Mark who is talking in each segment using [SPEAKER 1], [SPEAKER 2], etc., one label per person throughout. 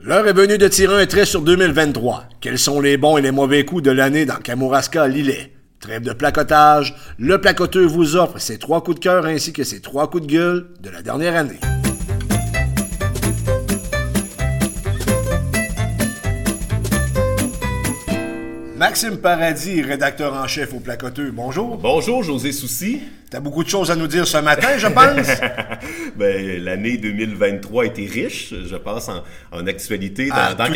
[SPEAKER 1] L'heure est venue de tirer un trait sur 2023. Quels sont les bons et les mauvais coups de l'année dans Kamouraska Lillet? Trêve de placotage, le placoteur vous offre ses trois coups de cœur ainsi que ses trois coups de gueule de la dernière année. Maxime Paradis, rédacteur en chef au Placoteux. Bonjour.
[SPEAKER 2] Bonjour, José Soucy.
[SPEAKER 1] T'as beaucoup de choses à nous dire ce matin, je pense?
[SPEAKER 2] ben, l'année 2023 a été riche, je pense, en, actualité dans, ah, dans.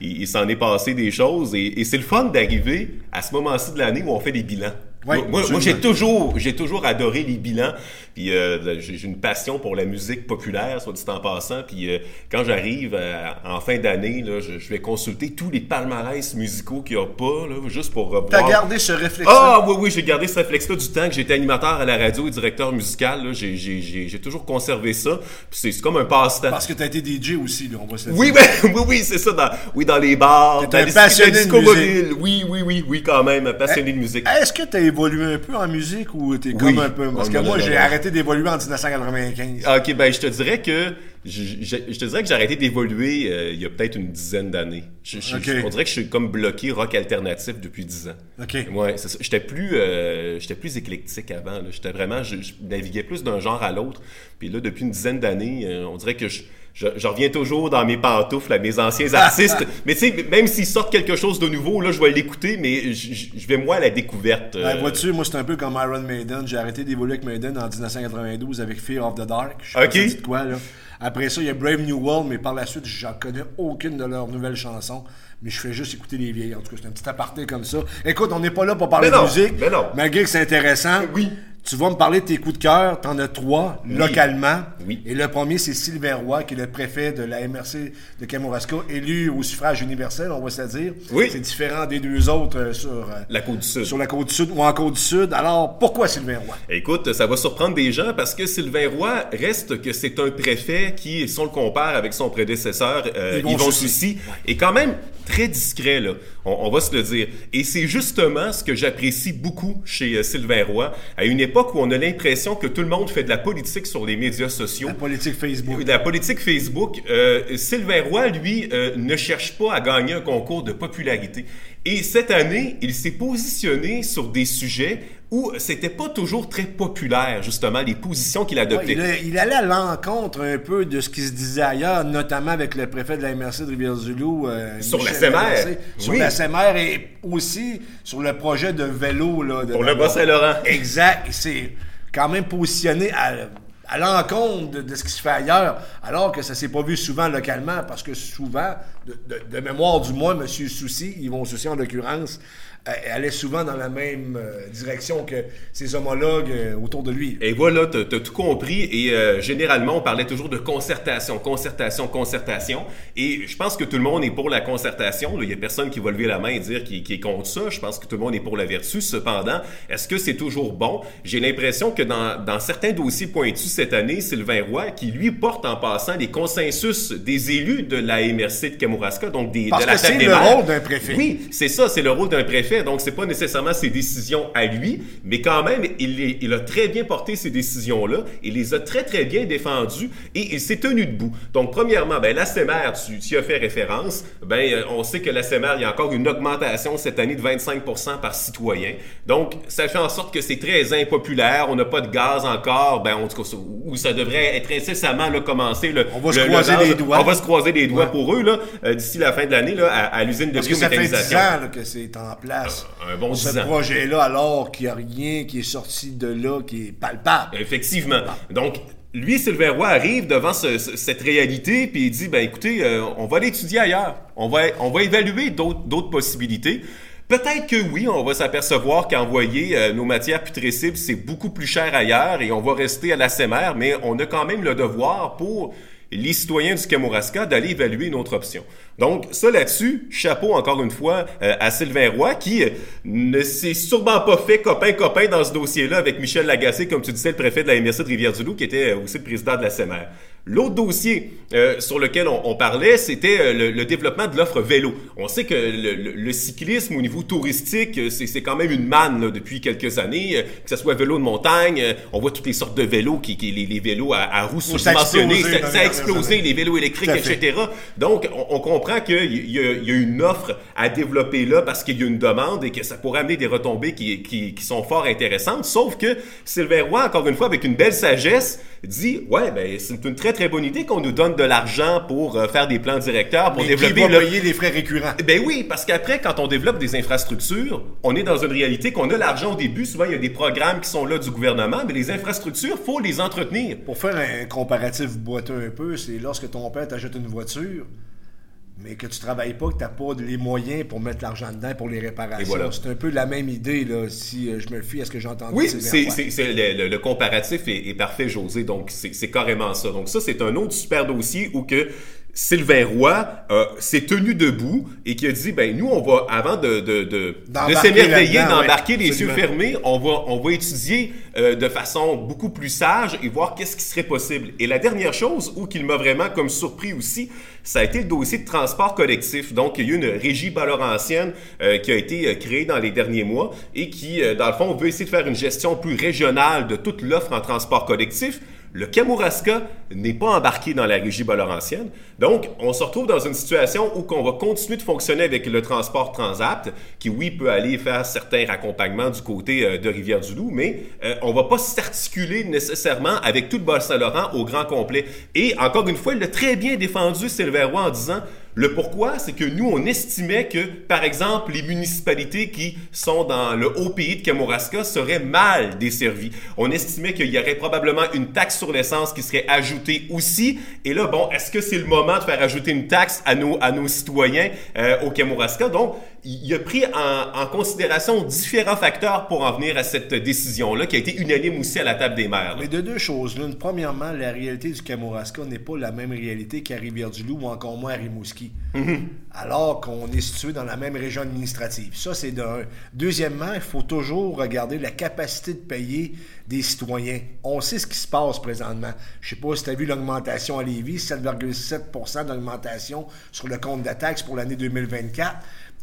[SPEAKER 2] Il, il s'en est passé des choses et, et c'est le fun d'arriver à ce moment-ci de l'année où on fait des bilans moi, j'ai toujours, j'ai toujours adoré les bilans. Puis euh, j'ai une passion pour la musique populaire, soit dit en passant. Puis euh, quand j'arrive euh, en fin d'année, je, je, vais consulter tous les palmarès musicaux qu'il n'y a pas, là, juste pour revoir.
[SPEAKER 1] T'as gardé ce réflexe
[SPEAKER 2] Ah oui, oui, j'ai gardé ce réflexe-là du temps que j'étais animateur à la radio et directeur musical. J'ai toujours conservé ça. c'est comme un passe-temps.
[SPEAKER 1] Parce que t'as été DJ aussi, là, on va se
[SPEAKER 2] oui, ben, oui, oui, c'est ça. Dans, oui, dans les bars.
[SPEAKER 1] T'es un passionné de musique.
[SPEAKER 2] Oui, oui, oui, oui, quand même, passionné de musique.
[SPEAKER 1] Est-ce que t'as évolué un peu en musique ou t'es comme un peu. Parce que moi, j'ai arrêté d'évoluer en 1995.
[SPEAKER 2] Ok, ben je te dirais que je, te dirais que j'ai arrêté d'évoluer euh, il y a peut-être une dizaine d'années. On dirait que je suis comme bloqué rock alternatif depuis dix ans.
[SPEAKER 1] Ok.
[SPEAKER 2] Ouais, J'étais plus, euh, j'étais plus éclectique avant. J'étais vraiment, je, naviguais plus d'un genre à l'autre. Puis là, depuis une dizaine d'années, euh, on dirait que je je, reviens toujours dans mes pantoufles à mes anciens artistes. mais tu sais, même s'ils sortent quelque chose de nouveau, là, je vais l'écouter, mais je, vais moi à la découverte.
[SPEAKER 1] Ben, vois-tu, moi, c'est un peu comme Iron Maiden. J'ai arrêté d'évoluer avec Maiden en 1992 avec Fear of the Dark. Je sais pas quoi, là. Après ça, il y a Brave New World, mais par la suite, j'en connais aucune de leurs nouvelles chansons. Mais je fais juste écouter les vieilles. En tout cas, c'est un petit aparté comme ça. Écoute, on n'est pas là pour parler de musique.
[SPEAKER 2] Mais non.
[SPEAKER 1] Malgré que c'est intéressant.
[SPEAKER 2] Oui.
[SPEAKER 1] Tu vas me parler de tes coups de cœur. Tu en as trois localement.
[SPEAKER 2] Oui.
[SPEAKER 1] Et le premier, c'est Sylvain Roy, qui est le préfet de la MRC de Kamouraska, élu au suffrage universel, on va se dire.
[SPEAKER 2] Oui.
[SPEAKER 1] C'est différent des deux autres euh, sur euh,
[SPEAKER 2] la côte du Sud.
[SPEAKER 1] Sur la côte du Sud ou en côte du Sud. Alors, pourquoi Sylvain Roy?
[SPEAKER 2] Écoute, ça va surprendre des gens parce que Sylvain Roy reste que c'est un préfet qui, si on le compare avec son prédécesseur, euh, Yvon, Soucy, est quand même très discret, là. On, va se le dire. Et c'est justement ce que j'apprécie beaucoup chez euh, Sylvain Roy, à une époque où on a l'impression que tout le monde fait de la politique sur les médias sociaux.
[SPEAKER 1] La politique Facebook.
[SPEAKER 2] La politique Facebook. Euh, Sylvain Roy, lui, euh, ne cherche pas à gagner un concours de popularité. Et cette année, il s'est positionné sur des sujets où c'était pas toujours très populaire, justement, les positions qu'il adoptait.
[SPEAKER 1] il, allait à l'encontre un peu de ce qui se disait ailleurs, notamment avec le préfet de la MRC de Rivière-du-Loup.
[SPEAKER 2] Euh, sur la SMR.
[SPEAKER 1] Sur la SMR et aussi sur le projet de vélo. Là,
[SPEAKER 2] Pour le Bas-Saint-Laurent.
[SPEAKER 1] Exact. Il s'est quand même positionné à à l'encontre de, ce qui se fait ailleurs, alors que ça s'est pas vu souvent localement, parce que souvent, de, mémoire du moins, M. Soucy, Yvon Soucy en l'occurrence, allait souvent dans la même euh, direction que ses homologues euh, autour de lui.
[SPEAKER 2] Et voilà, tu as, tout compris. Et euh, généralement, on parlait toujours de concertation, concertation, concertation. Et je pense que tout le monde est pour la concertation. Il n'y a personne qui va lever la main et dire qu'il est contre ça. Je pense que tout le monde est pour la vertu. Cependant, est-ce que c'est toujours bon? J'ai l'impression que dans, dans, certains dossiers pointus cette année, Sylvain Roy, qui lui porte en passant les consensus des élus de la MRC de Kamouraska, donc des,
[SPEAKER 1] Parce
[SPEAKER 2] de la
[SPEAKER 1] que c'est le rôle d'un préfet.
[SPEAKER 2] Oui, c'est ça, c'est le rôle d'un préfet donc c'est pas nécessairement ses décisions à lui, mais quand même, il, il a très bien porté ces décisions-là, il les a très très bien défendues et il s'est tenu debout. Donc premièrement, ben, la tu, tu as fait référence, ben, euh, on sait que la CEMER, il y a encore une augmentation cette année de 25% par citoyen. Donc ça fait en sorte que c'est très impopulaire, on n'a pas de gaz encore, ben, en tout cas, où ça devrait être incessamment là, commencer le,
[SPEAKER 1] on va se croiser les doigts.
[SPEAKER 2] On va se croiser les doigts pour eux là, euh, d'ici la fin de l'année là, à, l'usine de
[SPEAKER 1] Parce. Que ça fait 10 ans que c'est en place.
[SPEAKER 2] Un, bon
[SPEAKER 1] Ce projet-là, alors qu'il n'y a rien qui est sorti de là, qui est palpable.
[SPEAKER 2] Effectivement. Donc, lui, Sylvain Roy, arrive devant cette réalité, puis il dit, ben écoutez, euh, on va l'étudier ailleurs. On va, on va évaluer d'autres possibilités. Peut-être que oui, on va s'apercevoir qu'envoyer euh, nos matières putrescibles, c'est beaucoup plus cher ailleurs et on va rester à la SEMER, mais on a quand même le devoir pour les citoyens du Kamouraska d'aller évaluer une autre option. Donc, ça là-dessus, chapeau encore une fois euh, à Sylvain Roy qui euh, ne s'est sûrement pas fait copain-copain dans ce dossier-là avec Michel Lagacé, comme tu disais, le préfet de la MRC de Rivière-du-Loup, qui était euh, aussi le président de la SEMER. L'autre dossier euh, sur lequel on, parlait, c'était euh, le, développement de l'offre vélo. On sait que le, cyclisme au niveau touristique, euh, c'est quand même une manne depuis quelques années, que ce soit vélo de montagne, on voit toutes les sortes de vélos, qui, les, vélos à, à roues subventionnées, ça, a explosé, les vélos électriques, etc. Donc, on, comprend qu'il y, a une offre à développer là parce qu'il y a une demande et que ça pourrait amener des retombées qui, qui, qui sont fort intéressantes. Sauf que Sylvain Roy, encore une fois, avec une belle sagesse, dit ouais ben c'est une très très bonne idée qu'on nous donne de l'argent pour euh, faire des plans directeurs pour développer
[SPEAKER 1] qui va payer les frais récurrents?
[SPEAKER 2] Ben oui parce qu'après quand on développe des infrastructures on est dans une réalité qu'on a l'argent au début. Souvent il y a des programmes qui sont là du gouvernement mais les infrastructures faut les entretenir.
[SPEAKER 1] Pour faire un comparatif boiteux un peu c'est lorsque ton père t'achète une voiture mais que tu travailles pas, que tu n'as pas les moyens pour mettre l'argent dedans pour les réparations. C'est un peu la même idée, là, si euh, je me fie à ce que j'ai entendu.
[SPEAKER 2] Oui, c'est, le, le, comparatif est, est, parfait, José, donc c'est, carrément ça. Donc ça, c'est un autre super dossier où que Sylvain Roy euh, s'est tenu debout et qui a dit ben nous on va avant de de de, de s'émerveiller d'embarquer les yeux fermés on va on va étudier euh, de façon beaucoup plus sage et voir qu'est-ce qui serait possible. Et la dernière chose où qu'il m'a vraiment comme surpris aussi ça a été le dossier de transport collectif. Donc il y a eu une régie balaurancienne euh, qui a été euh, créée dans les derniers mois et qui dans le fond veut essayer de faire une gestion plus régionale de toute l'offre en transport collectif le Kamouraska n'est pas embarqué dans la régie Laurentienne. Donc, on se retrouve dans une situation où on va continuer de fonctionner avec le transport Transat, qui, oui, peut aller faire certains raccompagnements du côté euh, de Rivière-du-Loup, mais euh, on va pas s'articuler nécessairement avec tout le Bas-Saint-Laurent au grand complet. Et encore une fois, il l'a très bien défendu, Sylvain Roy, en disant le pourquoi, c'est que nous, on estimait que, par exemple, les municipalités qui sont dans le haut pays de Kamouraska seraient mal desservies. On estimait qu'il y aurait probablement une taxe sur l'essence qui serait ajoutée aussi. Et là, bon, est-ce que c'est le moment de faire ajouter une taxe à nos, à nos citoyens euh, au Kamouraska? Donc, il a pris en, considération différents facteurs pour en venir à cette décision-là, qui a été unanime aussi à la table des maires.
[SPEAKER 1] Mais de deux choses. L'une, premièrement, la réalité du Kamouraska n'est pas la même réalité qu'à Rivière-du-Loup ou encore moins à Rimouski. Mm-hmm. Alors qu'on est situé dans la même région administrative. Ça, c'est d'un. Deuxièmement, il faut toujours regarder la capacité de payer des citoyens. On sait ce qui se passe présentement. Je ne sais pas si tu as vu l'augmentation à Lévis, 7,7% d'augmentation sur le compte de taxes pour l'année 2024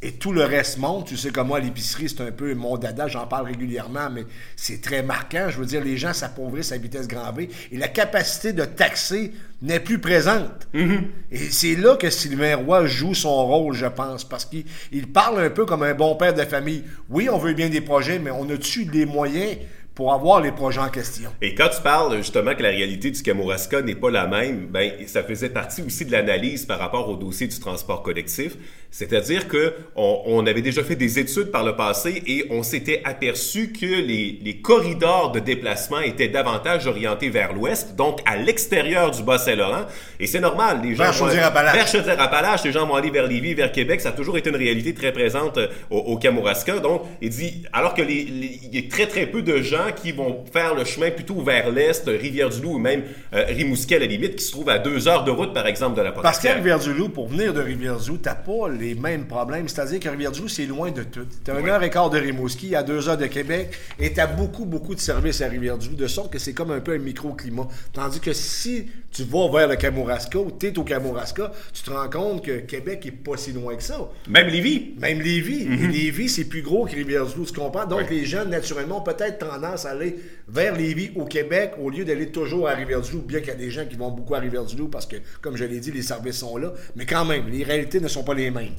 [SPEAKER 1] et tout le reste monte. Tu sais comme moi, l'épicerie, c'est un peu mon dada, j'en parle régulièrement, mais c'est très marquant. Je veux dire, les gens s'appauvrissent à vitesse grand V et la capacité de taxer n'est plus présente. Mm-hmm. Et c'est là que Sylvain Roy joue son rôle, je pense, parce qu'il parle un peu comme un bon père de famille. Oui, on veut bien des projets, mais on a-tu les moyens pour avoir les projets en question.
[SPEAKER 2] Et quand tu parles justement que la réalité du Kamouraska n'est pas la même, ben ça faisait partie aussi de l'analyse par rapport au dossier du transport collectif. C'est-à-dire que on, avait déjà fait des études par le passé et on s'était aperçu que les, les, corridors de déplacement étaient davantage orientés vers l'ouest, donc à l'extérieur du Bas-Saint-Laurent. Et c'est normal, les gens
[SPEAKER 1] vers Chaudière-Appalaches.
[SPEAKER 2] Vers Chaudière-Appalaches, les gens vont aller vers Lévis, vers Québec. Ça a toujours été une réalité très présente euh, au, au Kamouraska. Donc, il dit, alors que les, il y a très très peu de gens qui vont faire le chemin plutôt vers l'est, Rivière-du-Loup ou même euh, Rimouski à la limite, qui se trouve à deux heures de route par exemple de la
[SPEAKER 1] Parce qu'à Rivière-du-Loup, pour venir de Rivière-du-Loup, t'as pas les mêmes problèmes. C'est-à-dire que Rivière-du-Loup, c'est loin de tout. Tu as une heure et quart de Rimouski, à deux heures de Québec, et tu as beaucoup, beaucoup de services à Rivière-du-Loup, de sorte que c'est comme un peu un microclimat. Tandis que si tu vas vers le Kamouraska ou tu es au Kamouraska, tu te rends compte que Québec est pas si loin que ça.
[SPEAKER 2] Même Lévis.
[SPEAKER 1] Même Lévis. Mm Lévis, c'est plus gros que Rivière-du-Loup, tu comprends? Donc, les jeunes, naturellement, ont peut-être tendance à aller vers Lévis au Québec au lieu d'aller toujours à Rivière-du-Loup, bien qu'il y a des gens qui vont beaucoup à Rivière-du-Loup parce que, comme je l'ai dit, les services sont là. Mais quand même, les réalités ne sont pas les mêmes.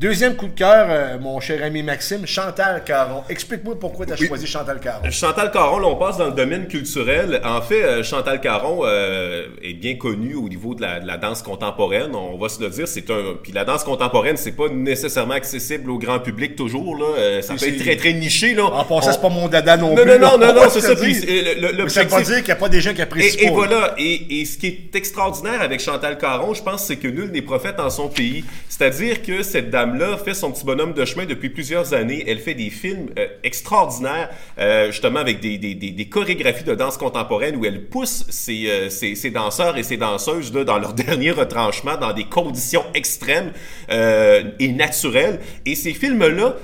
[SPEAKER 1] Deuxième coup de cœur, euh, mon cher ami Maxime, Chantal Caron. Explique-moi pourquoi tu as choisi Chantal Caron.
[SPEAKER 2] Chantal Caron, là, on passe dans le domaine culturel. En fait, euh, Chantal Caron euh, est bien connue au niveau de la, danse contemporaine. On va se le dire, c'est un. Puis la danse contemporaine, c'est pas nécessairement accessible au grand public toujours. Là. ça peut être très très niché. Là.
[SPEAKER 1] En passant, c'est pas mon dada non,
[SPEAKER 2] plus.
[SPEAKER 1] Non,
[SPEAKER 2] non, non, non, c'est ça. Puis,
[SPEAKER 1] ça veut pas dire qu'il n'y a pas des gens qui apprécient.
[SPEAKER 2] Et, et voilà. Et, et, ce qui est extraordinaire avec Chantal Caron, je pense, c'est que nul n'est prophète en son pays. C'est-à-dire que cette dame là fait son petit bonhomme de chemin depuis plusieurs années. Elle fait des films euh, extraordinaires, euh, justement avec des, des, des, chorégraphies de danse contemporaine où elle pousse ses, euh, ses, ses danseurs et ses danseuses là, dans leur dernier retranchement, dans des conditions extrêmes et naturelles. Et ces films-là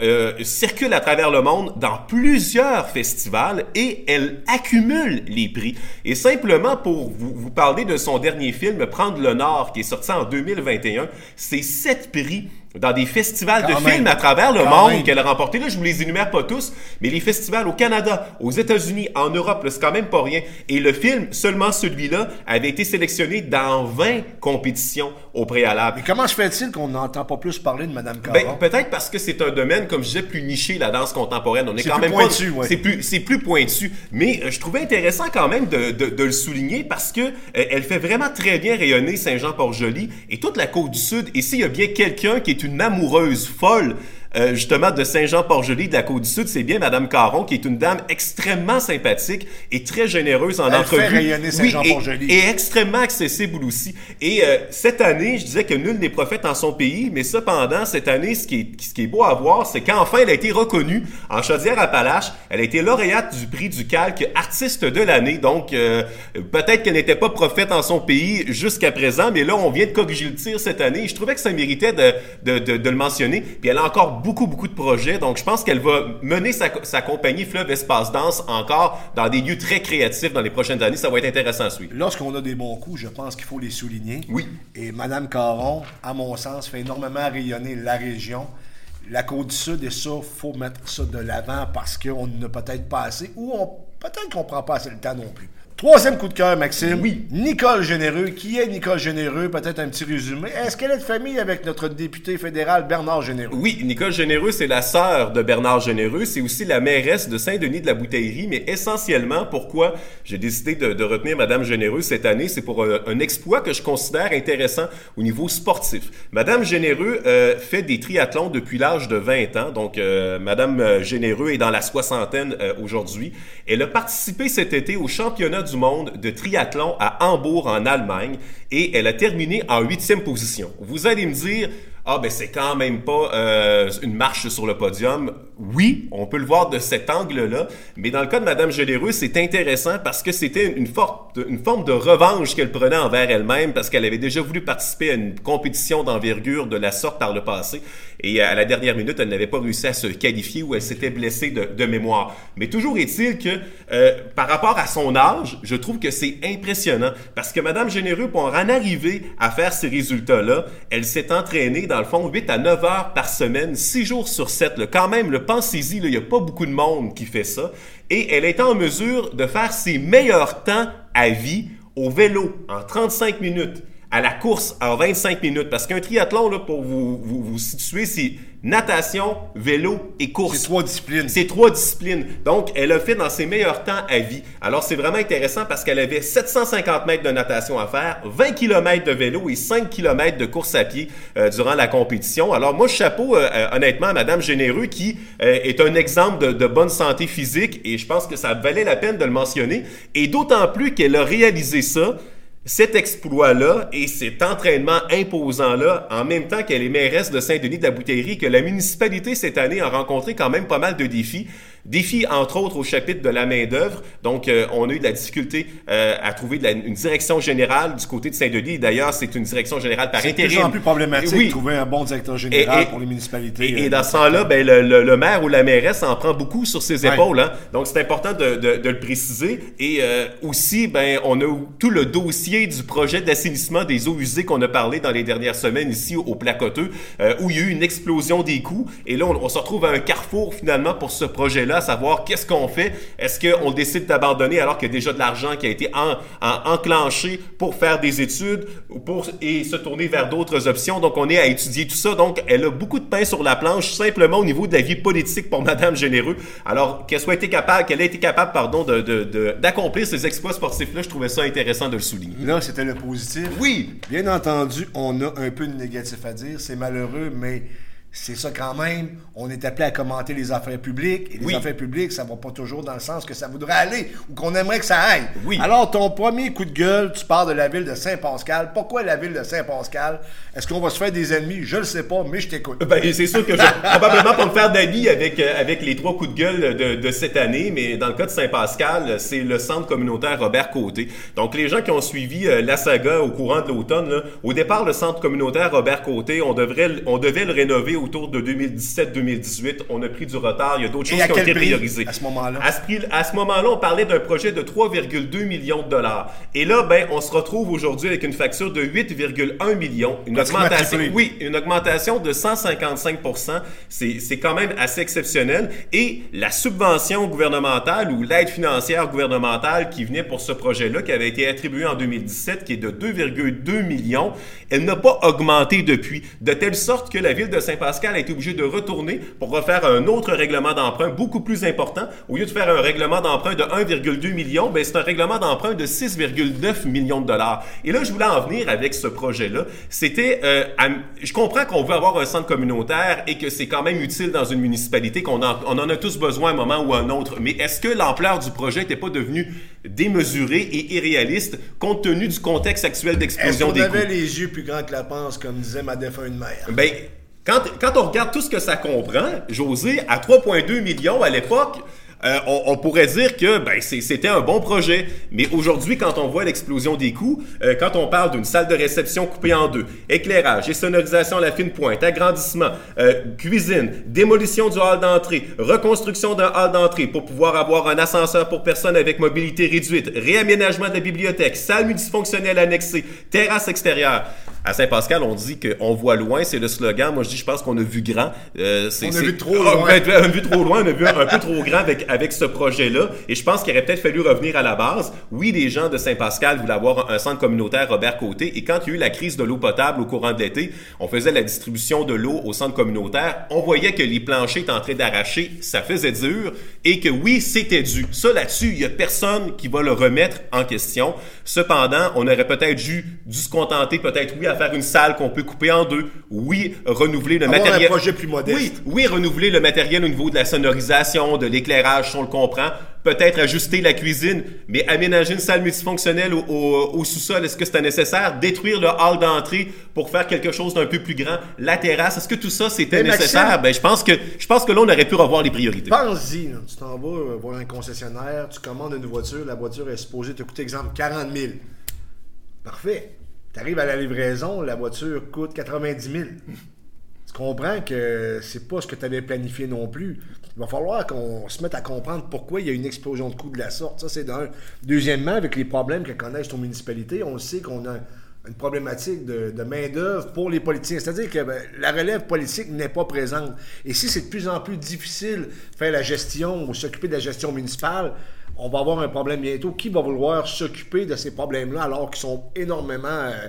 [SPEAKER 2] euh, circulent à travers le monde dans plusieurs festivals et elle accumule les prix. Et simplement pour vous, vous parler de son dernier film, Prendre le Nord, qui est sorti en 2021, c'est sept prix dans des festivals de films à travers le monde qu'elle a remporté. Là, je vous les énumère pas tous, mais les festivals au Canada, aux États-Unis, en Europe, c'est quand même pas rien. Et le film, seulement celui-là, avait été sélectionné dans 20 compétitions au préalable.
[SPEAKER 1] Mais comment se fait-il qu'on n'entend pas plus parler de Madame Caron?
[SPEAKER 2] Ben, peut-être parce que c'est un domaine, comme je disais, plus niché, la danse contemporaine. On est, quand
[SPEAKER 1] plus
[SPEAKER 2] même
[SPEAKER 1] pointu,
[SPEAKER 2] pas...
[SPEAKER 1] ouais.
[SPEAKER 2] C'est plus, c'est plus pointu. Mais euh, je trouvais intéressant quand même de, de, de le souligner parce que euh, elle fait vraiment très bien rayonner Saint-Jean-Port-Joli et toute la côte du Sud. Et s'il y a bien quelqu'un qui est une amoureuse folle euh, justement de Saint-Jean-Port-Joli de la Côte-du-Sud, c'est bien Madame Caron, qui est une dame extrêmement sympathique et très généreuse en
[SPEAKER 1] Elle
[SPEAKER 2] entrevue.
[SPEAKER 1] fait rayonner Saint-Jean-Port-Joli.
[SPEAKER 2] Oui, et, et extrêmement accessible aussi. Et euh, cette année, je disais que nul n'est prophète en son pays, mais cependant, cette année, ce qui est, ce qui est beau à voir, c'est qu'enfin, elle a été reconnue en Chaudière-Appalaches. Elle a été lauréate du prix du calque artiste de l'année. Donc, euh, peut-être qu'elle n'était pas prophète en son pays jusqu'à présent, mais là, on vient de corriger le tir cette année. Je trouvais que ça méritait de, de, de, de le mentionner. Puis elle a encore beaucoup, beaucoup de projets. Donc, je pense qu'elle va mener sa, sa compagnie Fleuve Espace Danse encore dans des lieux très créatifs dans les prochaines années. Ça va être intéressant à suivre.
[SPEAKER 1] Lorsqu'on a des bons coups, je pense qu'il faut les souligner.
[SPEAKER 2] Oui.
[SPEAKER 1] Et Madame Caron, à mon sens, fait énormément rayonner la région. La Côte-du-Sud, et ça, faut mettre ça de l'avant parce qu'on n'a peut-être pas assez ou on, peut-être qu'on prend pas assez le temps non plus. Troisième coup de cœur, Maxime.
[SPEAKER 2] Oui.
[SPEAKER 1] Nicole Généreux. Qui est Nicole Généreux? Peut-être un petit résumé. Est-ce qu'elle est de famille avec notre député fédéral Bernard Généreux?
[SPEAKER 2] Oui, Nicole Généreux, c'est la sœur de Bernard Généreux. C'est aussi la mairesse de Saint-Denis de la Bouteillerie. Mais essentiellement, pourquoi j'ai décidé de, de, retenir Madame Généreux cette année, c'est pour un, un, exploit que je considère intéressant au niveau sportif. Madame Généreux euh, fait des triathlons depuis l'âge de 20 ans. Donc, euh, Madame Généreux est dans la soixantaine euh, aujourd'hui. Elle a participé cet été au championnat du monde de triathlon à Hambourg en Allemagne et elle a terminé en huitième position. Vous allez me dire, ah ben c'est quand même pas euh, une marche sur le podium. Oui, on peut le voir de cet angle-là, mais dans le cas de Madame Généreux, c'est intéressant parce que c'était une, forme de revanche qu'elle prenait envers elle-même parce qu'elle avait déjà voulu participer à une compétition d'envergure de la sorte par le passé et à la dernière minute, elle n'avait pas réussi à se qualifier ou elle s'était blessée de, de, mémoire. Mais toujours est-il que euh, par rapport à son âge, je trouve que c'est impressionnant parce que Madame Généreux, pour en arriver à faire ces résultats-là, elle s'est entraînée dans le fond 8 à 9 heures par semaine, 6 jours sur 7. Là. Quand même, le pensez-y, il n'y a pas beaucoup de monde qui fait ça. Et elle est en mesure de faire ses meilleurs temps à vie au vélo en 35 minutes à la course en 25 minutes. Parce qu'un triathlon, là, pour vous, vous, vous situer, c'est natation, vélo et course.
[SPEAKER 1] C'est trois disciplines.
[SPEAKER 2] C'est trois disciplines. Donc, elle a fait dans ses meilleurs temps à vie. Alors, c'est vraiment intéressant parce qu'elle avait 750 mètres de natation à faire, 20 km de vélo et 5 km de course à pied euh, durant la compétition. Alors, moi, chapeau, euh, honnêtement, à Madame Généreux qui euh, est un exemple de, de, bonne santé physique et je pense que ça valait la peine de le mentionner. Et d'autant plus qu'elle a réalisé ça cet exploit-là et cet entraînement imposant-là, en même temps qu'elle est mairesse de Saint-Denis de la que la municipalité cette année a rencontré quand même pas mal de défis. Défis, entre autres, au chapitre de la main-d'œuvre. Donc, euh, on a eu de la difficulté euh, à trouver de la, une direction générale du côté de Saint-Denis. D'ailleurs, c'est une direction générale par intérim.
[SPEAKER 1] C'est de plus problématique oui. de trouver un bon directeur général et, et, pour les municipalités.
[SPEAKER 2] Et, et dans ce temps-là, ben, le, le, le, maire ou la mairesse en prend beaucoup sur ses épaules. Ouais. Hein? Donc, c'est important de, de, de, le préciser. Et euh, aussi, ben, on a tout le dossier du projet d'assainissement des eaux usées qu'on a parlé dans les dernières semaines ici au Placoteux, euh, où il y a eu une explosion des coûts. Et là, on, on se retrouve à un carrefour finalement pour ce projet-là, à savoir qu'est-ce qu'on fait. Est-ce qu'on décide d'abandonner alors qu'il y a déjà de l'argent qui a été en, en, enclenché pour faire des études pour, et se tourner vers d'autres options? Donc, on est à étudier tout ça. Donc, elle a beaucoup de pain sur la planche, simplement au niveau de la vie politique pour Madame Généreux. Alors, qu'elle soit été capable, qu'elle ait été capable, pardon, de, de, de, d'accomplir ces exploits sportifs-là, je trouvais ça intéressant de le souligner.
[SPEAKER 1] Là, c'était le positif.
[SPEAKER 2] Oui.
[SPEAKER 1] Bien entendu, on a un peu de négatif à dire. C'est malheureux, mais c'est ça quand même. On est appelé à commenter les affaires publiques. Et les
[SPEAKER 2] oui.
[SPEAKER 1] affaires publiques, ça va pas toujours dans le sens que ça voudrait aller ou qu'on aimerait que ça aille.
[SPEAKER 2] Oui.
[SPEAKER 1] Alors, ton premier coup de gueule, tu parles de la ville de Saint-Pascal. Pourquoi la ville de Saint-Pascal? Est-ce qu'on va se faire des ennemis? Je le sais pas, mais je t'écoute.
[SPEAKER 2] Ben, c'est sûr que je probablement pas me faire d'amis avec, euh, avec les trois coups de gueule de, de, cette année, mais dans le cas de Saint-Pascal, c'est le centre communautaire Robert Côté. Donc, les gens qui ont suivi euh, la saga au courant de l'automne, au départ, le centre communautaire Robert Côté, on, devrait, on devait le rénover autour de 2017-2018. On a pris du retard. Il y a d'autres choses qui ont été priorisées.
[SPEAKER 1] à ce moment-là?
[SPEAKER 2] À ce, prix- à ce moment-là, on parlait d'un projet de 3,2 millions de dollars. Et là, ben, on se retrouve aujourd'hui avec une facture de 8,1 millions. Une augmentation, oui, une augmentation de 155 C'est c'est quand même assez exceptionnel. Et la subvention gouvernementale ou l'aide financière gouvernementale qui venait pour ce projet-là, qui avait été attribuée en 2017, qui est de 2,2 millions, elle n'a pas augmenté depuis. De telle sorte que la ville de Saint-Pascal a été obligée de retourner pour refaire un autre règlement d'emprunt beaucoup plus important. Au lieu de faire un règlement d'emprunt de 1,2 million, ben c'est un règlement d'emprunt de 6,9 millions de dollars. Et là, je voulais en venir avec ce projet-là. C'était, euh, je comprends qu'on veut avoir un centre communautaire et que c'est quand même utile dans une municipalité, qu'on en, on en a tous besoin à un moment ou à un autre. Mais est-ce que l'ampleur du projet n'était pas devenue démesurée et irréaliste compte tenu du contexte actuel d'explosion des coûts?
[SPEAKER 1] avait les yeux plus grands que la panse, comme disait ma défunte mère?
[SPEAKER 2] Ben, quand, on regarde tout ce que ça comprend, José, à 3,2 millions à l'époque, euh, on, pourrait dire que ben, c'était un bon projet. Mais aujourd'hui, quand on voit l'explosion des coûts, euh, quand on parle d'une salle de réception coupée en deux, éclairage et sonorisation à la fine pointe, agrandissement, euh, cuisine, démolition du hall d'entrée, reconstruction d'un hall d'entrée pour pouvoir avoir un ascenseur pour personnes avec mobilité réduite, réaménagement de la bibliothèque, salle multifonctionnelle annexée, terrasse extérieure. À Saint-Pascal, on dit qu'on voit loin, c'est le slogan. Moi, je dis, je pense qu'on a vu grand. Euh, c'est-
[SPEAKER 1] On a vu trop
[SPEAKER 2] Ah,
[SPEAKER 1] loin.
[SPEAKER 2] ben, on a vu trop loin, on a vu un peu trop grand avec, avec ce projet-là. Et je pense qu'il aurait peut-être fallu revenir à la base. Oui, les gens de Saint-Pascal voulaient avoir un centre communautaire Robert Côté. Et quand il y a eu la crise de l'eau potable au courant de l'été, on faisait la distribution de l'eau au centre communautaire. On voyait que les planchers étaient en train d'arracher. Ça faisait dur. Et que oui, c'était dû. Ça, là-dessus, il y a personne qui va le remettre en question. Cependant, on aurait peut-être dû, dû se contenter, peut-être, oui, à faire une salle qu'on peut couper en deux. Oui, renouveler le
[SPEAKER 1] Avoir un
[SPEAKER 2] matériel.
[SPEAKER 1] projet plus modeste.
[SPEAKER 2] Oui, oui, renouveler le matériel au niveau de la sonorisation, de l'éclairage, si on le comprend. Peut-être ajuster la cuisine, mais aménager une salle multifonctionnelle au, au- au sous-sol, est-ce que c'était nécessaire? Détruire le hall d'entrée pour faire quelque chose d'un peu plus grand? La terrasse, est-ce que tout ça c'était
[SPEAKER 1] Maxime-
[SPEAKER 2] nécessaire? Ben, je pense que, je pense que là, on aurait pu revoir les priorités.
[SPEAKER 1] Pense-y, tu t'en vas euh, voir un concessionnaire, tu commandes une voiture, la voiture est supposée te coûter, exemple, 40 000. Parfait. Tu arrives à la livraison, la voiture coûte 90 000. Tu comprends que c'est pas ce que tu avais planifié non plus. Il va falloir qu'on se mette à comprendre pourquoi il y a une explosion de coûts de la sorte. Ça, c'est d'un. Deuxièmement, avec les problèmes que connaissent nos municipalités, on sait qu'on a une problématique de, de main-d'œuvre pour les politiciens. C'est-à-dire que ben, la relève politique n'est pas présente. Et si c'est de plus en plus difficile de faire la gestion ou s'occuper de la gestion municipale, on va avoir un problème bientôt. Qui va vouloir s'occuper de ces problèmes-là alors qu'ils sont énormément euh,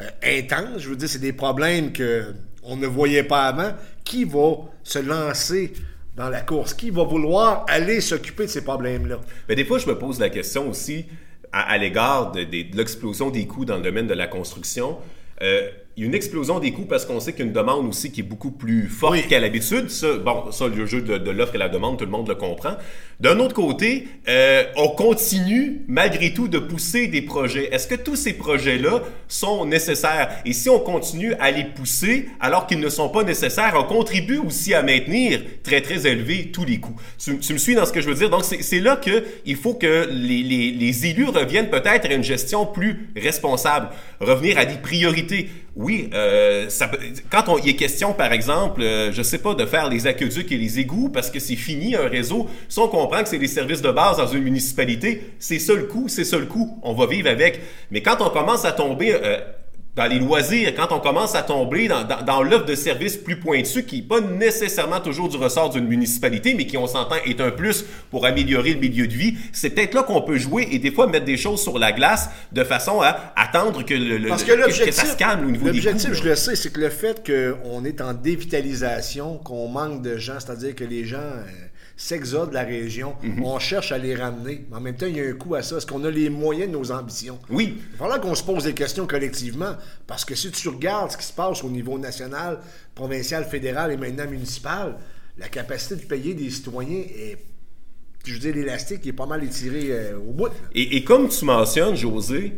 [SPEAKER 1] euh, intenses? Je veux dire, c'est des problèmes que on ne voyait pas avant. Qui va se lancer dans la course? Qui va vouloir aller s'occuper de ces problèmes-là?
[SPEAKER 2] Mais des fois, je me pose la question aussi à, l'égard de, l'explosion des coûts dans le domaine de la construction. Euh, une explosion des coûts parce qu'on sait qu'il y a une demande aussi qui est beaucoup plus forte
[SPEAKER 1] Oui.
[SPEAKER 2] qu'à l'habitude. Ça, bon, ça, le jeu de, de l'offre et la demande, tout le monde le comprend. D'un autre côté, euh, on continue malgré tout de pousser des projets. Est-ce que tous ces projets-là sont nécessaires? Et si on continue à les pousser alors qu'ils ne sont pas nécessaires, on contribue aussi à maintenir très, très élevé tous les coûts. Tu, tu me suis dans ce que je veux dire? Donc, c'est là que il faut que les, les, les élus reviennent peut-être à une gestion plus responsable, revenir à des priorités. Oui, euh, ça, quand on, il est question, par exemple, euh, je sais pas, de faire les aqueducs et les égouts parce que c'est fini un réseau, si on comprend que c'est des services de base dans une municipalité, c'est ça le coût, c'est ça le coût, on va vivre avec. Mais quand on commence à tomber euh, dans les loisirs, quand on commence à tomber dans, dans, dans l'offre de services plus pointus, qui n'est pas nécessairement toujours du ressort d'une municipalité, mais qui, on s'entend, est un plus pour améliorer le milieu de vie, c'est peut-être là qu'on peut jouer et des fois mettre des choses sur la glace de façon à attendre que, le, le-
[SPEAKER 1] Parce que
[SPEAKER 2] que- ça se calme au niveau des
[SPEAKER 1] l'objectif, je le sais, c'est que le fait qu'on est en dévitalisation, qu'on manque de gens, c'est-à-dire que les gens euh, s'exodent de la région,
[SPEAKER 2] Mhm.
[SPEAKER 1] on cherche à les ramener. Mais en même temps, il y a un coût à ça. Est-ce qu'on a les moyens de nos ambitions?
[SPEAKER 2] Oui.
[SPEAKER 1] Il va falloir qu'on se pose des questions collectivement, parce que si tu regardes ce qui se passe au niveau national, provincial, fédéral et maintenant municipal, la capacité de payer des citoyens est, je veux dire, l'élastique est pas mal étiré euh, au bout.
[SPEAKER 2] Et, et comme tu mentionnes, José,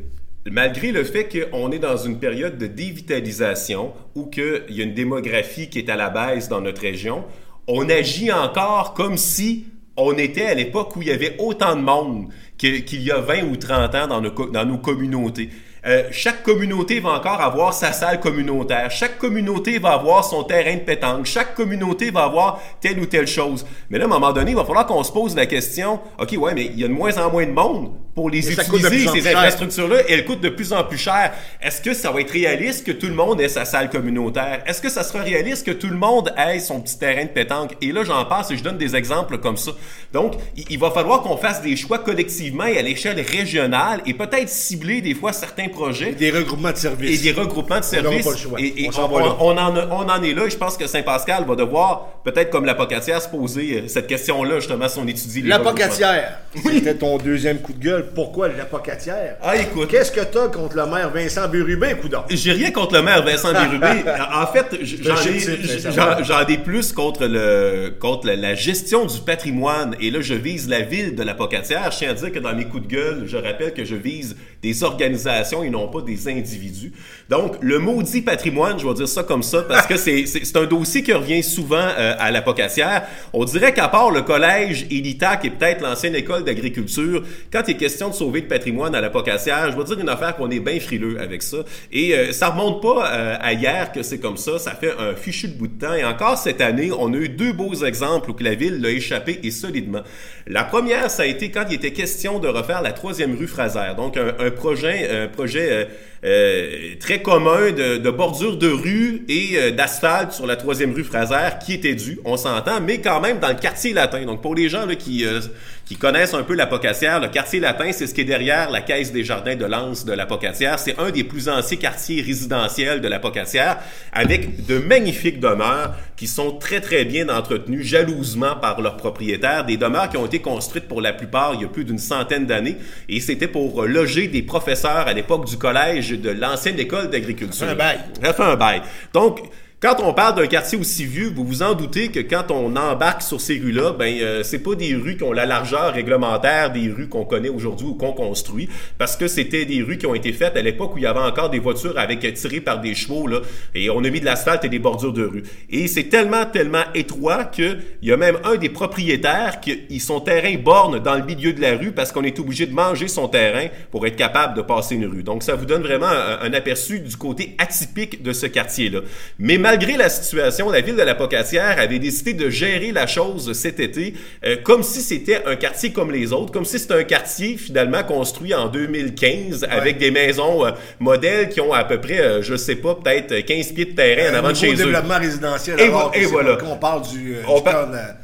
[SPEAKER 2] malgré le fait qu'on est dans une période de dévitalisation ou qu'il y a une démographie qui est à la baisse dans notre région, on agit encore comme si on était à l'époque où il y avait autant de monde qu'il y a 20 ou 30 ans dans nos, co- dans nos communautés. Euh, chaque communauté va encore avoir sa salle communautaire. Chaque communauté va avoir son terrain de pétanque. Chaque communauté va avoir telle ou telle chose. Mais là, à un moment donné, il va falloir qu'on se pose la question, OK, ouais, mais il y a de moins en moins de monde pour les utiliser, ces infrastructures-là, et elles coûtent de plus en plus cher. Est-ce que ça va être réaliste que tout le monde ait sa salle communautaire? Est-ce que ça sera réaliste que tout le monde ait son petit terrain de pétanque? Et là, j'en passe et je donne des exemples comme ça. Donc, il va falloir qu'on fasse des choix collectivement et à l'échelle régionale et peut-être cibler des fois certains projets.
[SPEAKER 1] des regroupements de services.
[SPEAKER 2] Et des regroupements de services. Et, on, on, en, on en est là. Et je pense que Saint-Pascal va devoir, peut-être comme l'apocatière, se poser euh, cette question-là, justement, si on étudie
[SPEAKER 1] les L'apocatière. C'était ton deuxième coup de gueule. Pourquoi l'apocatière?
[SPEAKER 2] Ah, écoute.
[SPEAKER 1] Qu'est-ce que t'as contre le maire Vincent Bérubé, coudon?
[SPEAKER 2] J'ai rien contre le maire Vincent Bérubé. en fait, j'en ai, ai, plus contre le, contre la, gestion du patrimoine. Et là, je vise la ville de l'apocatière. Je tiens à dire que dans mes coups de gueule, je rappelle que je vise des organisations et non pas des individus. Donc, le maudit patrimoine, je vais dire ça comme ça, parce que c'est un dossier qui revient souvent euh, à l'apocatière. On dirait qu'à part le collège Elita, qui est peut-être l'ancienne école d'agriculture, quand il est question de sauver le patrimoine à l'apocatière, je vais dire une affaire qu'on est bien frileux avec ça. Et euh, ça remonte pas euh, à hier que c'est comme ça. Ça fait un fichu de bout de temps. Et encore cette année, on a eu deux beaux exemples où la ville l'a échappé et solidement. La première, ça a été quand il était question de refaire la troisième rue Fraser. Donc, un, projet, un projet euh, euh, très commun de, de, bordure de rue et euh, d'asphalte sur la troisième rue Fraser qui était dû, on s'entend, mais quand même dans le quartier latin. Donc, pour les gens là, qui qui connaissent un peu l'Apocatière, le quartier latin, c'est ce qui est derrière la caisse des jardins de Lens de l'Apocatière. C'est un des plus anciens quartiers résidentiels de l'Apocatière, avec de magnifiques demeures qui sont très très bien entretenues jalousement par leurs propriétaires. Des demeures qui ont été construites pour la plupart il y a plus d'une centaine d'années, et c'était pour loger des professeurs à l'époque du collège de l'ancienne école d'agriculture. Ça
[SPEAKER 1] fait un bail.
[SPEAKER 2] Ça fait un bail. Donc, quand on parle d'un quartier aussi vieux, vous vous en doutez que quand on embarque sur ces rues-là, ben euh, c'est pas des rues qui ont la largeur réglementaire des rues qu'on connaît aujourd'hui ou qu'on construit, parce que c'était des rues qui ont été faites à l'époque où il y avait encore des voitures avec euh, tirées par des chevaux là, et on a mis de l'asphalte et des bordures de rue. Et c'est tellement tellement étroit que il y a même un des propriétaires qui son terrain borne dans le milieu de la rue parce qu'on est obligé de manger son terrain pour être capable de passer une rue. Donc ça vous donne vraiment un, aperçu du côté atypique de ce quartier-là. Mais malgré la situation, la ville de la Pocatière avait décidé de gérer la chose cet été euh, comme si c'était un quartier comme les autres, comme si c'était un quartier finalement construit en 2015 avec des maisons euh, modèles qui ont à peu près, euh, je sais pas, peut-être 15 pieds de terrain en avant de chez eux.
[SPEAKER 1] développement résidentiel.
[SPEAKER 2] Et, alors, et voilà.
[SPEAKER 1] On parle du,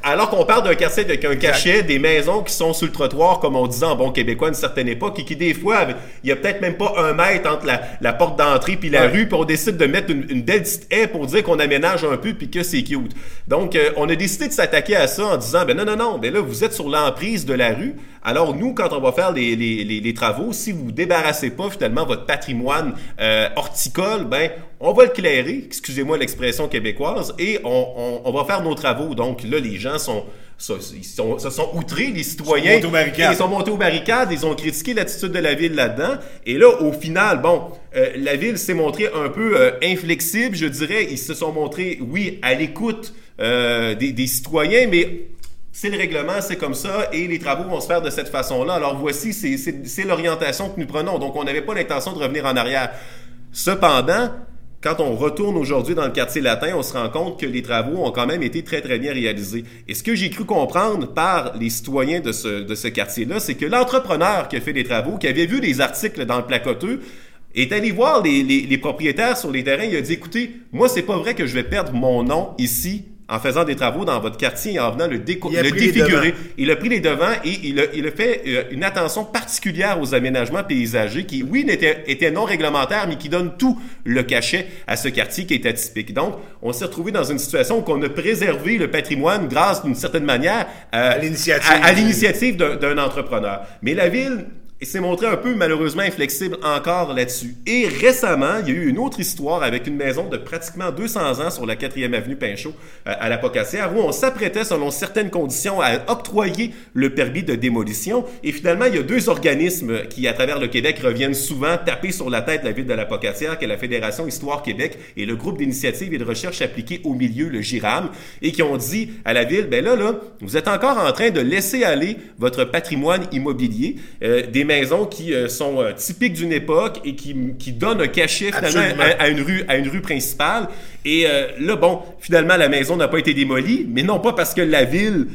[SPEAKER 2] Alors qu'on parle d'un quartier avec un cachet, des maisons qui sont sur le trottoir, comme on disait en bon québécois à une certaine époque, et qui des fois, il y a peut-être même pas un mètre entre la, porte d'entrée puis la rue, puis on décide de mettre une, une belle petite haie pour dire qu'on aménage un peu puis que c'est cute. Donc, euh, on a décidé de s'attaquer à ça en disant, ben non, non, non, ben là, vous êtes sur l'emprise de la rue. Alors, nous, quand on va faire les, les, travaux, si vous débarrassez pas finalement votre patrimoine euh, horticole, ben, on va le clairer, excusez-moi l'expression québécoise, et on, on, on va faire nos travaux. Donc, là, les gens sont se sont outrés, les citoyens. Ils sont, montés aux ils sont montés aux barricades, ils ont critiqué l'attitude de la ville là-dedans. Et là, au final, bon, euh, la ville s'est montrée un peu euh, inflexible, je dirais. Ils se sont montrés, oui, à l'écoute euh, des, des, citoyens, mais c'est le règlement, c'est comme ça, et les travaux vont se faire de cette façon-là. Alors voici, c'est l'orientation que nous prenons. Donc, on n'avait pas l'intention de revenir en arrière. Cependant, quand on retourne aujourd'hui dans le quartier latin, on se rend compte que les travaux ont quand même été très, très bien réalisés. Et ce que j'ai cru comprendre par les citoyens de ce, quartier-là, c'est que l'entrepreneur qui a fait les travaux, qui avait vu les articles dans le placoteux, est allé voir les propriétaires sur les terrains. Il a dit, écoutez, moi, c'est pas vrai que je vais perdre mon nom ici en faisant des travaux dans votre quartier et en venant le, le défigurer. Il a pris les devants et il a, il a fait euh, une attention particulière aux aménagements paysagers qui, oui, étaient, étaient non réglementaires, mais qui donnent tout le cachet à ce quartier qui est atypique. Donc, on s'est retrouvé dans une situation où on a préservé le patrimoine grâce, d'une certaine manière,
[SPEAKER 1] euh,
[SPEAKER 2] à l'initiative d'un entrepreneur. Mais la ville il s'est montré un peu malheureusement inflexible encore là-dessus. Et récemment, il y a eu une autre histoire avec une maison de pratiquement 200 ans sur la 4e avenue Pinchot euh, à la Pocassière où on s'apprêtait selon certaines conditions à octroyer le permis de démolition. Et finalement, il y a deux organismes qui, à travers le Québec, reviennent souvent taper sur la tête la ville de la Pocassière, qui est la Fédération Histoire Québec et le groupe d'initiative et de recherche appliquée au milieu, le GIRAM, et qui ont dit à la ville, ben là, là, vous êtes encore en train de laisser aller votre patrimoine immobilier, euh, des maisons qui euh, sont euh, typiques d'une époque et qui, qui donnent un cachet finalement à, à une rue, à une rue principale. Et euh, là, bon, finalement, la maison n'a pas été démolie, mais non pas parce que la ville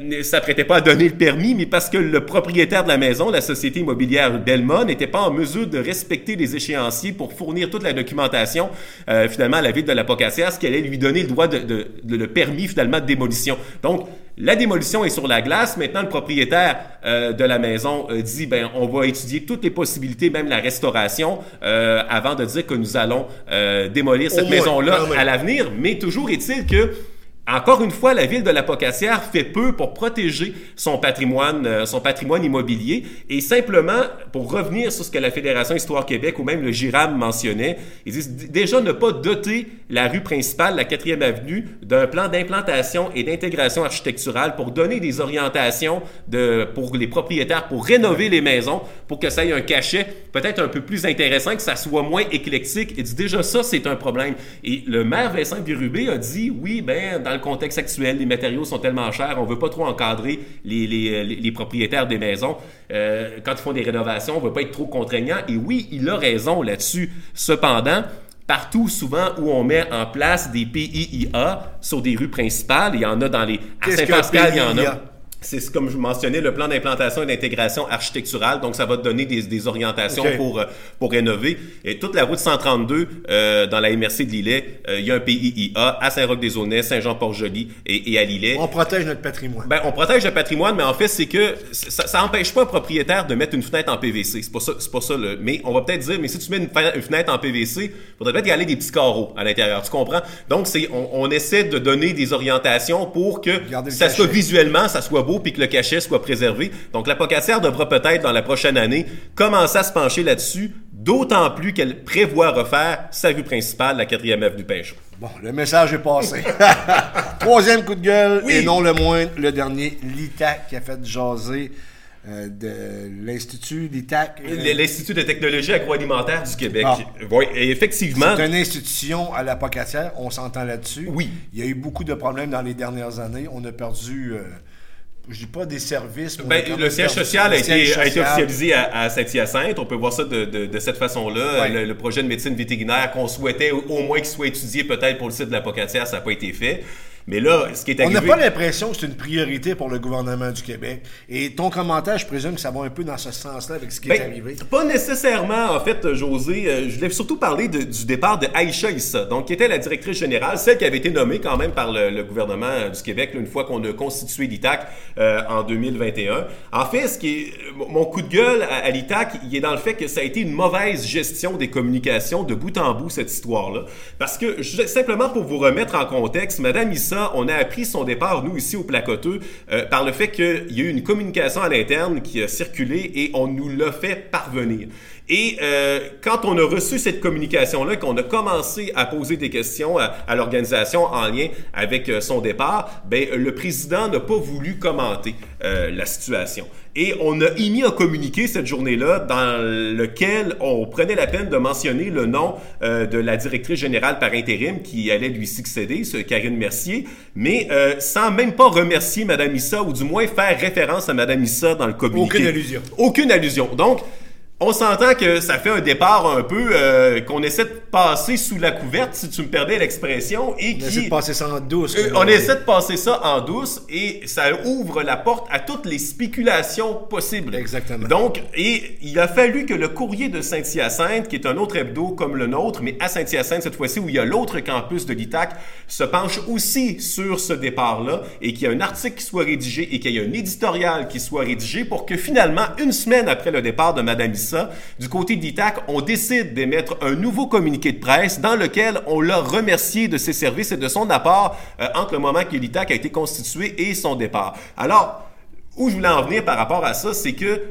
[SPEAKER 2] ne s'apprêtait pas à donner le permis, mais parce que le propriétaire de la maison, la société immobilière Belmont, n'était pas en mesure de respecter les échéanciers pour fournir toute la documentation finalement à la ville de la Pocassière, ce qui allait lui donner le droit de, de- de- le permis finalement de démolition. Donc, la démolition est sur la glace. Maintenant, le propriétaire euh, de la maison euh, dit ben on va étudier toutes les possibilités, même la restauration, euh, avant de dire que nous allons euh, démolir cette maison-là
[SPEAKER 1] même.
[SPEAKER 2] à l'avenir. Mais toujours est-il que encore une fois, la ville de la Pocassière fait peu pour protéger son patrimoine, euh, son patrimoine immobilier. Et simplement, pour revenir sur ce que la Fédération Histoire Québec ou même le GIRAM mentionnait, ils disent déjà ne pas doter la rue principale, la 4e avenue, d'un plan d'implantation et d'intégration architecturale pour donner des orientations pour les propriétaires, pour rénover les maisons, pour que ça ait un cachet peut-être un peu plus intéressant, que ça soit moins éclectique. Il dit déjà ça, c'est un problème. Et le maire Vincent Birubé a dit, oui, ben, dans le contexte actuel, les matériaux sont tellement chers, on veut pas trop encadrer les, les, les- les propriétaires des maisons. Euh, quand ils font des rénovations, on veut pas être trop contraignant. Et oui, il a raison là-dessus. Cependant, partout souvent où on met en place des PIIA sur des rues principales, il y en a dans les... À Saint-Pascal, il y en a? C'est ce- comme je mentionnais, le plan d'implantation et d'intégration architecturale. Donc, ça va te donner des, des orientations pour, euh, pour rénover. Et toute la route 132, euh, dans la MRC de Lillet, euh, il y a un PIIA à Saint-Roch-des-Aunais, Saint-Jean-Port-Joli et, et à Lillet.
[SPEAKER 1] On protège notre patrimoine.
[SPEAKER 2] Ben, on protège le patrimoine, mais en fait, c'est que ça, ça empêche pas un propriétaire de mettre une fenêtre en PVC. C'est pas ça, c'est pas ça. Le, mais on va peut-être dire, mais si tu mets une, fe- une fenêtre en PVC, faudrait peut-être y aller des petits carreaux à l'intérieur. Tu comprends? Donc, c'est, on, on essaie de donner des orientations pour que ça soit visuellement, ça soit beau, puis que le cachet soit préservé. Donc, la pocassière devra peut-être dans la prochaine année commencer à se pencher là-dessus. D'autant plus qu'elle prévoit refaire sa rue principale, la 4e avenue Pinchot.
[SPEAKER 1] Bon, le message est passé. Troisième coup de gueule,
[SPEAKER 2] Oui.
[SPEAKER 1] et non le moindre, le dernier, l'ITAC qui a fait jaser euh, de l'Institut, l'ITAC. euh,
[SPEAKER 2] L'Institut de technologie agroalimentaire du Québec.
[SPEAKER 1] Ah.
[SPEAKER 2] Oui, et effectivement.
[SPEAKER 1] C'est une institution à la Pocatière, on s'entend là-dessus.
[SPEAKER 2] Oui.
[SPEAKER 1] Il y a eu beaucoup de problèmes dans les dernières années. On a perdu, euh, je dis pas des services.
[SPEAKER 2] Ben, le siège social a
[SPEAKER 1] le
[SPEAKER 2] été, a été officialisé à, à Saint-Hyacinthe. On peut voir ça de, de- de cette façon-là.
[SPEAKER 1] Ouais.
[SPEAKER 2] Le, le projet de médecine vétérinaire qu'on souhaitait au, au moins qu'il soit étudié peut-être pour le site de la Pocatière, ça n'a pas été fait. Mais là, ce qui est
[SPEAKER 1] On
[SPEAKER 2] arrivé...
[SPEAKER 1] n'a pas l'impression que c'est une priorité pour le gouvernement du Québec. Et ton commentaire, je présume que ça va un peu dans ce sens-là avec ce qui est
[SPEAKER 2] Ben,
[SPEAKER 1] arrivé.
[SPEAKER 2] Pas nécessairement, en fait, José. Euh, je voulais surtout parler de- du départ de Aïcha Issa, donc qui était la directrice générale, celle qui avait été nommée quand même par le, le gouvernement euh, du Québec là, une fois qu'on a constitué l'ITAC euh, en 2021. En fait, ce qui est mon coup de gueule à, à l'ITAC, il est dans le fait que ça a été une mauvaise gestion des communications de bout en bout cette histoire-là, parce que je- simplement pour vous remettre en contexte, Madame Issa, on a appris son départ nous ici au Placoteux euh, par le fait qu'il y a eu une communication à l'interne qui a circulé et on nous l'a fait parvenir. Et euh, quand on a reçu cette communication-là, qu'on a commencé à poser des questions à, à l'organisation en lien avec euh, son départ, ben, le président n'a pas voulu commenter euh, la situation. Et on a émis un communiqué cette journée-là dans lequel on prenait la peine de mentionner le nom euh, de la directrice générale par intérim qui allait lui succéder, ce Karine Mercier, mais euh, sans même pas remercier Madame Issa ou du moins faire référence à Madame Issa dans le communiqué.
[SPEAKER 1] Aucune allusion.
[SPEAKER 2] Aucune allusion. Donc, on s'entend que ça fait un départ un peu euh, qu'on essaie de passer sous la couverte, si tu me perdais l'expression, et
[SPEAKER 1] On
[SPEAKER 2] qui...
[SPEAKER 1] essaie de passer ça en douce.
[SPEAKER 2] Euh, on essaie de passer ça en douce et ça ouvre la porte à toutes les spéculations possibles.
[SPEAKER 1] Exactement.
[SPEAKER 2] Donc, et il a fallu que le courrier de Saint-Hyacinthe, qui est un autre hebdo comme le nôtre, mais à Saint-Hyacinthe cette fois-ci où il y a l'autre campus de l'ITAC, se penche aussi sur ce départ-là et qu'il y a un article qui soit rédigé et qu'il y ait un éditorial qui soit rédigé pour que finalement, une semaine après le départ de Madame Issa, du côté de l'ITAC, on décide d'émettre un nouveau communiqué de presse dans lequel on l'a remercié de ses services et de son apport euh, entre le moment que l'ITAC a été constitué et son départ. Alors, où je voulais en venir par rapport à ça, c'est que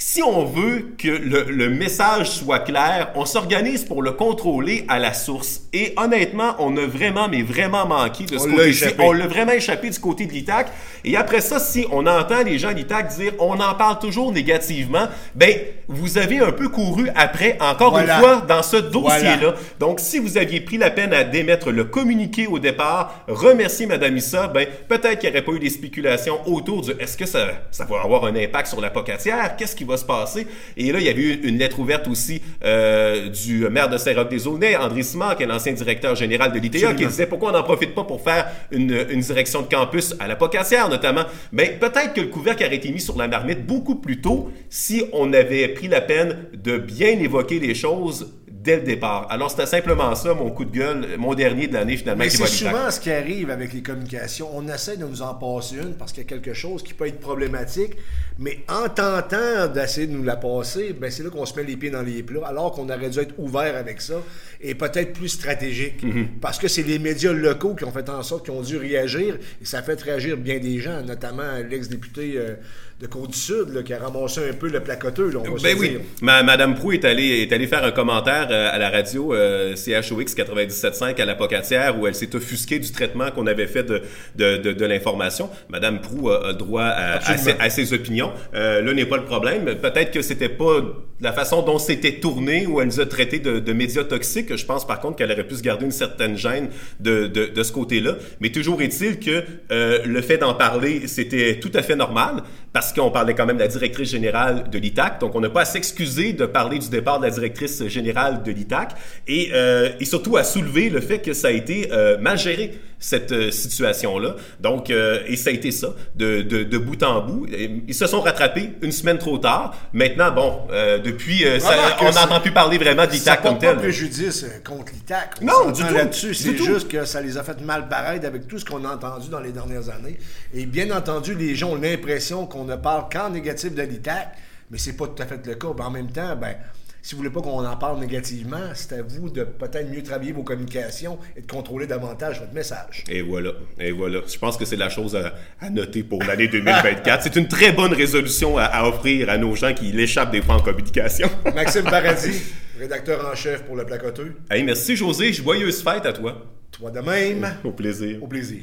[SPEAKER 2] si on veut que le, le message soit clair, on s'organise pour le contrôler à la source. Et honnêtement, on a vraiment, mais vraiment manqué de ce côté-ci. On l'a vraiment échappé du côté de l'ITAC. Et après ça, si on entend les gens de l'ITAC dire on en parle toujours négativement, ben, vous avez un peu couru après, encore
[SPEAKER 1] Voilà.
[SPEAKER 2] une fois, dans ce dossier-là.
[SPEAKER 1] Voilà.
[SPEAKER 2] Donc, si vous aviez pris la peine à démettre le communiqué au départ, remercier Madame Issa, ben, peut-être qu'il n'y aurait pas eu des spéculations autour du est-ce que ça, ça va avoir un impact sur la pocatière? Qu'est-ce qui va se passer. Et là, il y avait eu une lettre ouverte aussi euh, du maire de Saint-Roch-des-Aulnay, André Simard, qui est l'ancien directeur général de l'ITA, qui disait pourquoi on n'en profite pas pour faire une, une direction de campus à la Pocassière, notamment? Mais ben, peut-être que le couvercle aurait été mis sur la marmite beaucoup plus tôt si on avait pris la peine de bien évoquer les choses dès le départ. Alors, c'était simplement ça, mon coup de gueule, mon dernier de l'année, finalement.
[SPEAKER 1] Mais c'est souvent ce qui arrive avec les communications. On essaie de nous en passer une parce qu'il y a quelque chose qui peut être problématique, mais en tentant d'essayer de nous la passer, ben c'est là qu'on se met les pieds dans les plats, alors qu'on aurait dû être ouvert avec ça et peut-être plus stratégique. Mm-hmm. Parce que c'est les médias locaux qui ont fait en sorte qu'ils ont dû réagir, et ça a fait réagir bien des gens, notamment l'ex-député... Euh, de Côte-du-Sud qui a ramassé un peu le placoteux. on
[SPEAKER 2] va ben oui. Madame Prou est allée, est allée faire un commentaire euh, à la radio euh, CHOX 97.5 à la Pocatière où elle s'est offusquée du traitement qu'on avait fait de, de, de, l'information. Madame Prou a, le droit à, ses, opinions. Euh, là n'est pas le problème. Peut-être que c'était pas la façon dont c'était tourné ou elle nous a traité de, de médias toxiques. Je pense par contre qu'elle aurait pu se garder une certaine gêne de, de, de ce côté-là. Mais toujours est-il que euh, le fait d'en parler, c'était tout à fait normal parce qu'on parlait quand même de la directrice générale de l'ITAC, donc on n'a pas à s'excuser de parler du départ de la directrice générale de l'ITAC, et, euh, et, surtout à soulever le fait que ça a été euh, mal géré, cette euh, situation-là. Donc, euh, et ça a été ça, de, de, de, bout en bout. Ils se sont rattrapés une semaine trop tard. Maintenant, bon, euh, depuis, ça, on n'entend plus parler vraiment de l'ITAC comme tel.
[SPEAKER 1] pas préjudice contre l'ITAC.
[SPEAKER 2] Non, du tout. là-dessus.
[SPEAKER 1] C'est juste que ça les a fait mal pareil avec tout ce qu'on a entendu dans les dernières années. Et bien entendu, les gens ont l'impression qu'on ne parle qu'en négatif de l'ITAC, mais c'est pas tout à fait le cas. en même temps, ben, si vous voulez pas qu'on en parle négativement, c'est à vous de peut-être mieux travailler vos communications et de contrôler davantage votre message.
[SPEAKER 2] Et voilà, et voilà. Je pense que c'est la chose à, noter pour l'année 2024. c'est une très bonne résolution à, offrir à nos gens qui l'échappent des fois en communication.
[SPEAKER 1] Maxime Paradis, rédacteur en chef pour le placoteux.
[SPEAKER 2] Hey, merci José, joyeuse fête à toi.
[SPEAKER 1] Toi de même.
[SPEAKER 2] Au plaisir.
[SPEAKER 1] Au plaisir.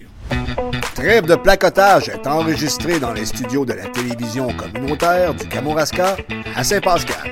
[SPEAKER 1] Trêve de placotage est enregistré dans les studios de la télévision communautaire du Kamouraska à Saint-Pascal.